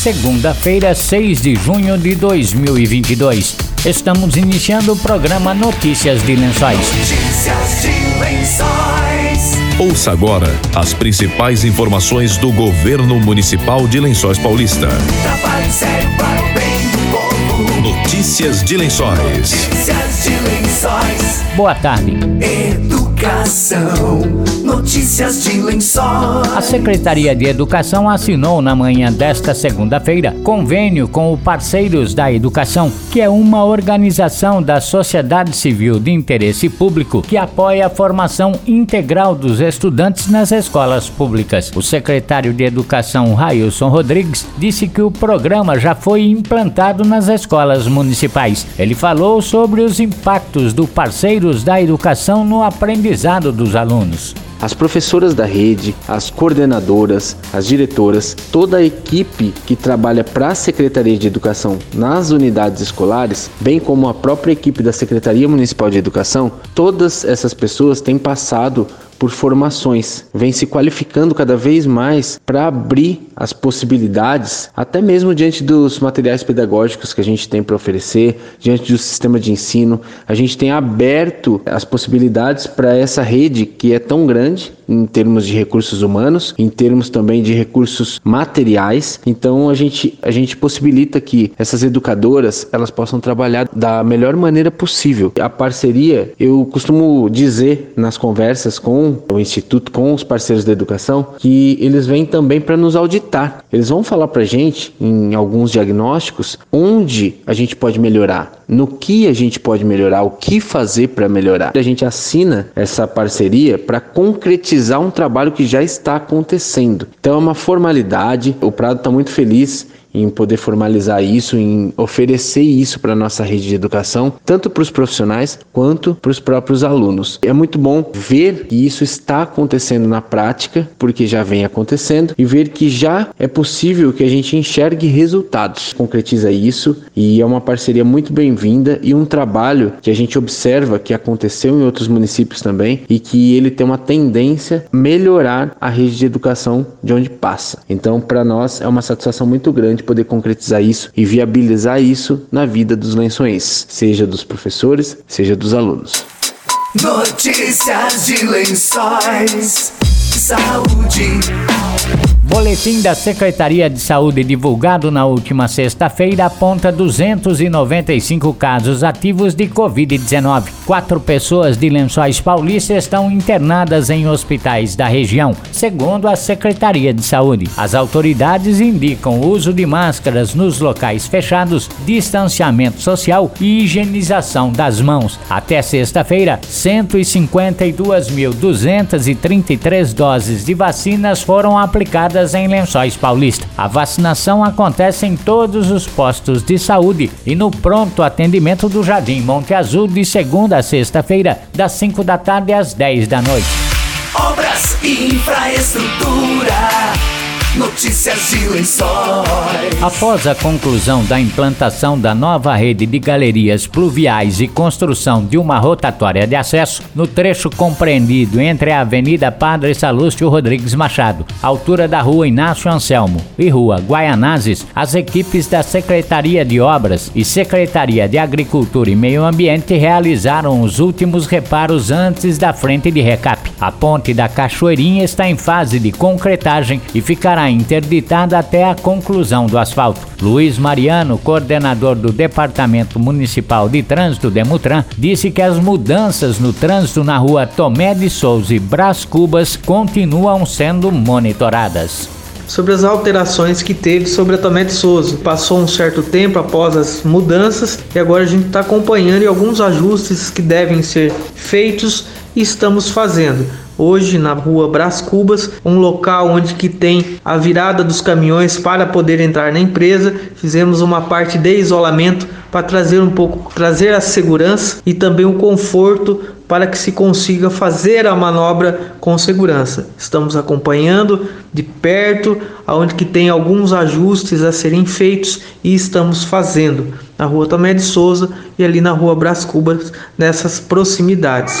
segunda-feira, 6 de junho de 2022. Estamos iniciando o programa Notícias de Lençóis. Notícias de Lençóis. Ouça agora as principais informações do governo municipal de Lençóis Paulista. Trabalho sério para o bem do povo. Notícias de Lençóis. Notícias de Lençóis. Boa tarde. Educação. Notícias de Lençóis. A Secretaria de Educação assinou na manhã desta segunda-feira convênio com o Parceiros da Educação, que é uma organização da sociedade civil de interesse público que apoia a formação integral dos estudantes nas escolas públicas. O secretário de Educação, Railson Rodrigues, disse que o programa já foi implantado nas escolas municipais. Ele falou sobre os impactos do Parceiros da Educação no aprendizado dos alunos. As professoras da rede, as coordenadoras, as diretoras, toda a equipe que trabalha para a Secretaria de Educação nas unidades escolares, bem como a própria equipe da Secretaria Municipal de Educação, todas essas pessoas têm passado por formações, vem se qualificando cada vez mais para abrir as possibilidades, até mesmo diante dos materiais pedagógicos que a gente tem para oferecer, diante do sistema de ensino, a gente tem aberto as possibilidades para essa rede que é tão grande em termos de recursos humanos, em termos também de recursos materiais. Então a gente a gente possibilita que essas educadoras elas possam trabalhar da melhor maneira possível. A parceria, eu costumo dizer nas conversas com o instituto, com os parceiros da educação, que eles vêm também para nos auditar. Eles vão falar para gente em alguns diagnósticos onde a gente pode melhorar, no que a gente pode melhorar, o que fazer para melhorar. A gente assina essa parceria para concretizar um trabalho que já está acontecendo. Então é uma formalidade. O Prado está muito feliz em poder formalizar isso, em oferecer isso para a nossa rede de educação, tanto para os profissionais quanto para os próprios alunos. É muito bom ver que isso está acontecendo na prática, porque já vem acontecendo, e ver que já é possível que a gente enxergue resultados. Concretiza isso e é uma parceria muito bem-vinda e um trabalho que a gente observa que aconteceu em outros municípios também e que ele tem uma tendência a melhorar a rede de educação de onde passa. Então, para nós é uma satisfação muito grande importante poder concretizar isso e viabilizar isso na vida dos lençóis, seja dos professores, seja dos alunos. Notícias de Lençóis. Saúde. Boletim da Secretaria de Saúde divulgado na última sexta-feira aponta 295 casos ativos de Covid-19. Quatro pessoas de Lençóis Paulista estão internadas em hospitais da região, segundo a Secretaria de Saúde. As autoridades indicam o uso de máscaras nos locais fechados, distanciamento social e higienização das mãos. Até sexta-feira, 152.233 doses de vacinas foram aplicadas em Lençóis Paulista. A vacinação acontece em todos os postos de saúde e no pronto atendimento do Jardim Monte Azul de segunda a sexta-feira, das 5 da tarde às 10 da noite. Obras e infraestrutura. Notícias de Lençóis. Após a conclusão da implantação da nova rede de galerias pluviais e construção de uma rotatória de acesso no trecho compreendido entre a Avenida Padre Salúcio Rodrigues Machado, altura da Rua Inácio Anselmo e Rua Guaianazes, as equipes da Secretaria de Obras e Secretaria de Agricultura e Meio Ambiente realizaram os últimos reparos antes da frente de recap. A ponte da Cachoeirinha está em fase de concretagem e ficará interditada até a conclusão do asfalto. Luiz Mariano, coordenador do Departamento Municipal de Trânsito Demutran, disse que as mudanças no trânsito na rua Tomé de Souza e Brás Cubas continuam sendo monitoradas sobre as alterações que teve sobre a Tomé de Souza. Passou um certo tempo após as mudanças e agora a gente está acompanhando alguns ajustes que devem ser feitos estamos fazendo hoje na rua Brás Cubas, um local onde que tem a virada dos caminhões para poder entrar na empresa. Fizemos uma parte de isolamento para trazer um pouco, trazer a segurança e também o conforto para que se consiga fazer a manobra com segurança. Estamos acompanhando de perto, aonde que tem alguns ajustes a serem feitos e estamos fazendo na Rua Tomé de Souza e ali na Rua Brás Cubas, nessas proximidades.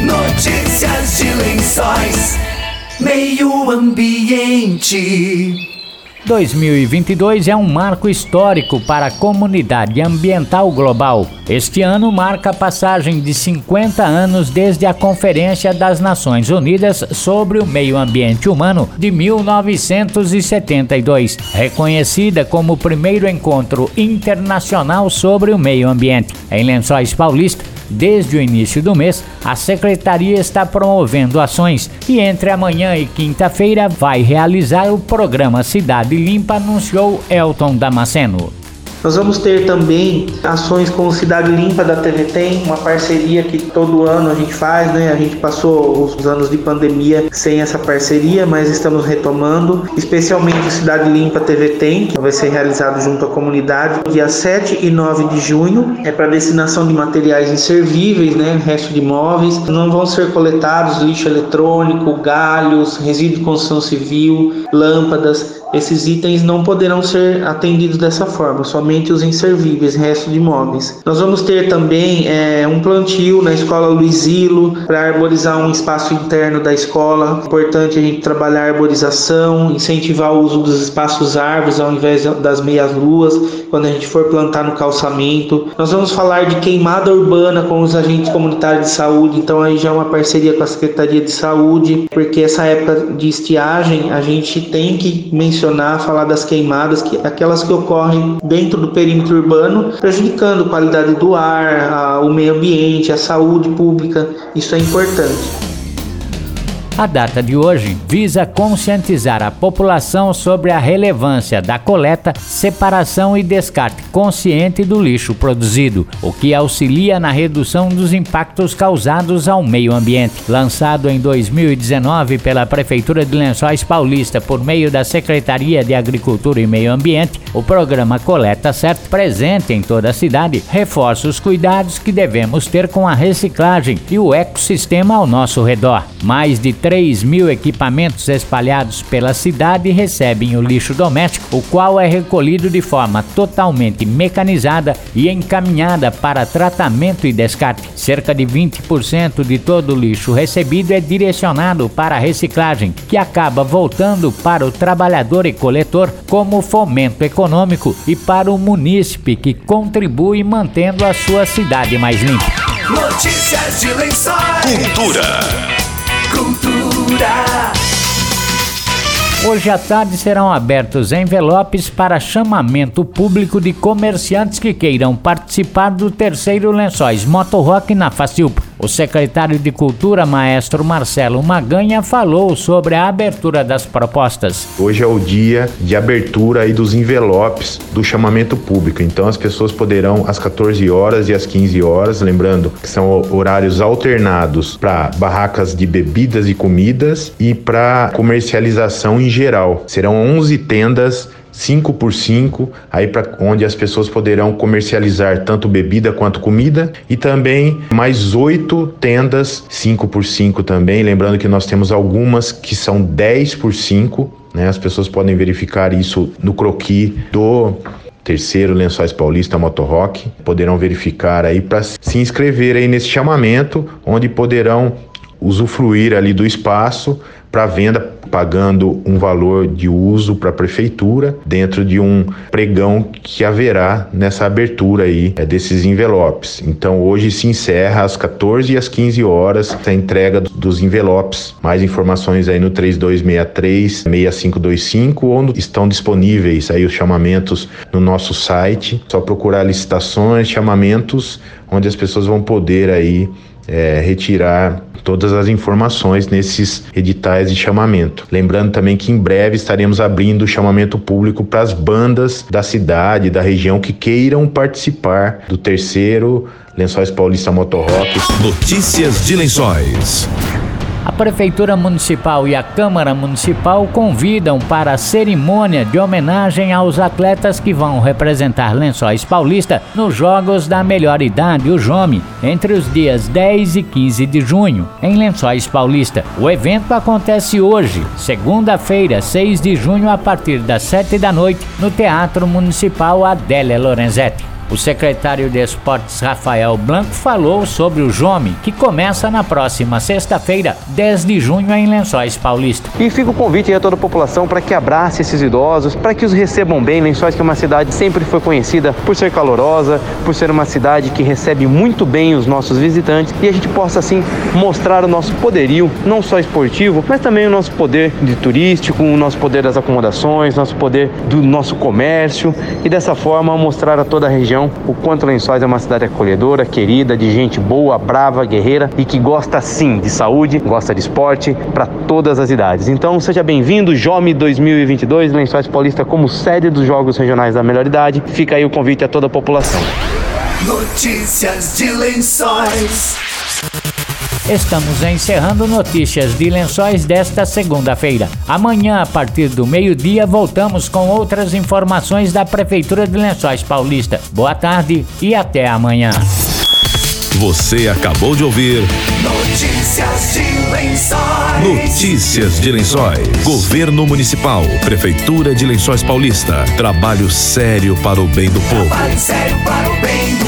Notícias de Lençóis. Meio Ambiente. 2022 é um marco histórico para a comunidade ambiental global. Este ano marca a passagem de 50 anos desde a Conferência das Nações Unidas sobre o Meio Ambiente Humano de 1972, reconhecida como o primeiro encontro internacional sobre o meio ambiente. Em Lençóis Paulista, Desde o início do mês, a secretaria está promovendo ações e entre amanhã e quinta-feira vai realizar o programa Cidade Limpa, anunciou Elton Damasceno. Nós vamos ter também ações com Cidade Limpa da TV Tem, uma parceria que todo ano a gente faz, né? A gente passou os anos de pandemia sem essa parceria, mas estamos retomando, especialmente o Cidade Limpa TV Tem, que vai ser realizado junto à comunidade, dia 7 e 9 de junho, é para destinação de materiais inservíveis, né? Resto de móveis. Não vão ser coletados lixo eletrônico, galhos, resíduo de construção civil, lâmpadas, esses itens não poderão ser atendidos dessa forma, somente os inservíveis, resto de imóveis. Nós vamos ter também é, um plantio na escola Luizilo para arborizar um espaço interno da escola. Importante a gente trabalhar a arborização, incentivar o uso dos espaços árvores ao invés das meias luas quando a gente for plantar no calçamento. Nós vamos falar de queimada urbana com os agentes comunitários de saúde, então aí já é uma parceria com a Secretaria de Saúde, porque essa época de estiagem a gente tem que mencionar mencionar, falar das queimadas, que aquelas que ocorrem dentro do perímetro urbano, prejudicando a qualidade do ar, a, o meio ambiente, a saúde pública. Isso é importante. A data de hoje visa conscientizar a população sobre a relevância da coleta, separação e descarte consciente do lixo produzido, o que auxilia na redução dos impactos causados ao meio ambiente. Lançado em 2019 pela Prefeitura de Lençóis Paulista por meio da Secretaria de Agricultura e Meio Ambiente, o programa Coleta Certo, presente em toda a cidade, reforça os cuidados que devemos ter com a reciclagem e o ecossistema ao nosso redor. Mais de 3 mil equipamentos espalhados pela cidade recebem o lixo doméstico, o qual é recolhido de forma totalmente mecanizada e encaminhada para tratamento e descarte. Cerca de 20% de todo o lixo recebido é direcionado para a reciclagem, que acaba voltando para o trabalhador e coletor como fomento econômico e para o munícipe que contribui mantendo a sua cidade mais limpa. Notícias de lençóis. Cultura. Cultura. Hoje à tarde serão abertos envelopes para chamamento público de comerciantes que queiram participar do terceiro Lençóis Motorrock na Facilpa. O secretário de Cultura, maestro Marcelo Maganha, falou sobre a abertura das propostas. Hoje é o dia de abertura aí dos envelopes do chamamento público. Então as pessoas poderão às 14 horas e às 15 horas, lembrando que são horários alternados para barracas de bebidas e comidas e para comercialização em geral. Serão 11 tendas 5 por 5, aí para onde as pessoas poderão comercializar tanto bebida quanto comida. E também mais oito tendas 5 por 5 também, lembrando que nós temos algumas que são 10 por 5, né? As pessoas podem verificar isso no croqui do terceiro Lençóis Paulista Motorrock, poderão verificar aí para se inscrever aí nesse chamamento, onde poderão usufruir ali do espaço para venda pagando um valor de uso para a prefeitura dentro de um pregão que haverá nessa abertura aí é, desses envelopes. Então hoje se encerra às 14 e às 15 horas a entrega dos envelopes. Mais informações aí no 3263 6525 ou no, estão disponíveis aí os chamamentos no nosso site. Só procurar licitações, chamamentos, onde as pessoas vão poder aí é, retirar todas as informações nesses editais de chamamento. Lembrando também que em breve estaremos abrindo o chamamento público para as bandas da cidade, da região que queiram participar do terceiro Lençóis Paulista Motorrock. Notícias de Lençóis. A Prefeitura Municipal e a Câmara Municipal convidam para a cerimônia de homenagem aos atletas que vão representar Lençóis Paulista nos Jogos da Melhor Idade, o JOME, entre os dias 10 e 15 de junho, em Lençóis Paulista. O evento acontece hoje, segunda-feira, 6 de junho, a partir das 7 da noite, no Teatro Municipal Adélia Lorenzetti. O secretário de Esportes Rafael Blanco falou sobre o Jome, que começa na próxima sexta-feira, 10 de junho, em Lençóis Paulista. E fica o convite a toda a população para que abrace esses idosos, para que os recebam bem. Lençóis, que é uma cidade sempre foi conhecida por ser calorosa, por ser uma cidade que recebe muito bem os nossos visitantes e a gente possa assim mostrar o nosso poderio, não só esportivo, mas também o nosso poder de turístico, o nosso poder das acomodações, nosso poder do nosso comércio e dessa forma mostrar a toda a região o quanto Lençóis é uma cidade acolhedora, querida, de gente boa, brava, guerreira e que gosta sim de saúde, gosta de esporte para todas as idades. Então seja bem-vindo, Jome 2022, Lençóis Paulista como sede dos Jogos Regionais da Melhor Idade. Fica aí o convite a toda a população. Notícias de Lençóis. Estamos encerrando notícias de lençóis desta segunda-feira. Amanhã, a partir do meio-dia, voltamos com outras informações da Prefeitura de Lençóis Paulista. Boa tarde e até amanhã. Você acabou de ouvir Notícias de Lençóis. Notícias de Lençóis. Governo Municipal, Prefeitura de Lençóis Paulista. Trabalho sério para o bem do povo. Trabalho sério para o bem do povo.